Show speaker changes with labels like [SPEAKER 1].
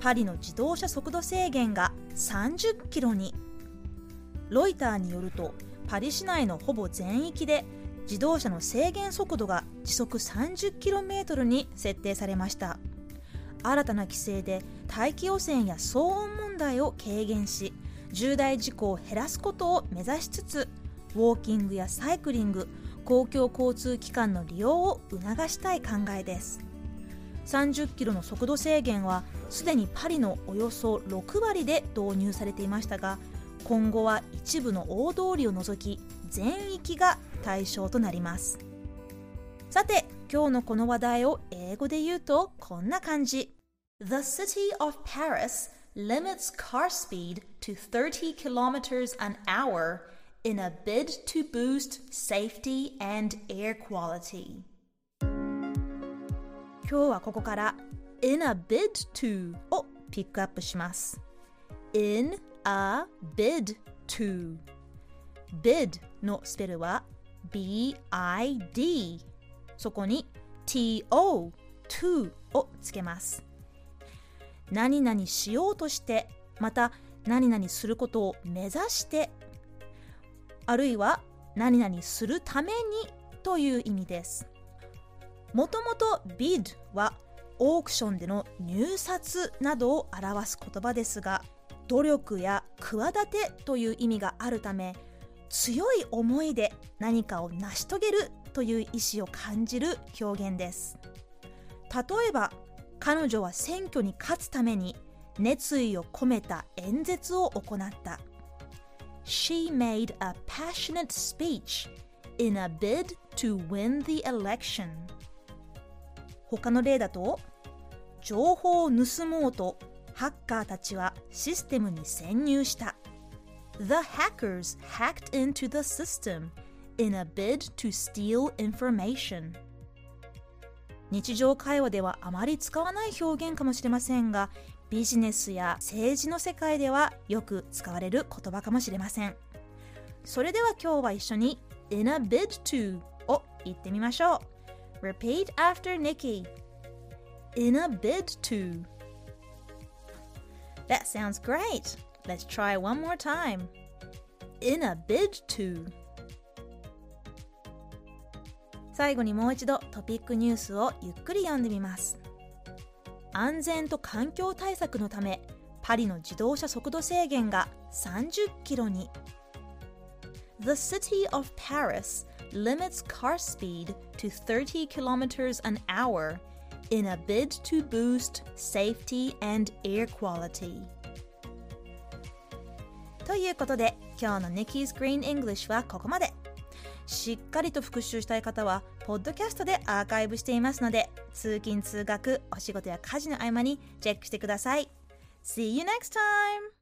[SPEAKER 1] パリの自動車速度制限が30キロに。ロイターによるとパリ市内のほぼ全域で自動車の制限速度が時速 30km に設定されました。新たな規制で大気汚染や騒音問題を軽減し重大事故を減らすことを目指しつつウォーキングやサイクリング公共交通機関の利用を促したい考えです。30キロの速度制限はすでにパリのおよそ6割で導入されていましたが今後は一部の大通りを除き全域が対象となりますさて今日のこの話題を英語で言うとこんな感じ The city of Paris limits car speed to 30 kilometers an hour in a bid to boost safety and air quality 今日はここから in a bid to をピックアップします。in a bid to bid のスペルは bid そこに to to をつけます。何々しようとしてまた何々することを目指してあるいは何々するためにという意味です。もともと bid はオークションでの入札などを表す言葉ですが努力や企てという意味があるため強い思いで何かを成し遂げるという意思を感じる表現です。例えば彼女は選挙に勝つために熱意を込めた演説を行った。She made a passionate speech in a bid to win the election. 他の例だと情報を盗もうとハッカーたちはシステムに潜入した。The hackers hacked into the system in a bid to steal information. 日常会話ではあまり使わない表現かもしれませんがビジネスや政治の世界ではよく使われる言葉かもしれません。それでは今日は一緒に in a bid to を言ってみましょう。Repeat after Nikki in a bid to That sounds great Let's try one more time in a bid to 最後にもう一度トピックニュースをゆっくり読んでみます安全と環境対策のためパリの自動車速度制限が30キロに The city of Paris limits car speed to 30 kilometers an hour in a bid to boost safety and air quality ということで今日の Nikki's Green English はここまでしっかりと復習したい方は、ポッドキャストでアーカイブしていますので、通勤・通学、お仕事や家事の合間にチェックしてください。See you next time!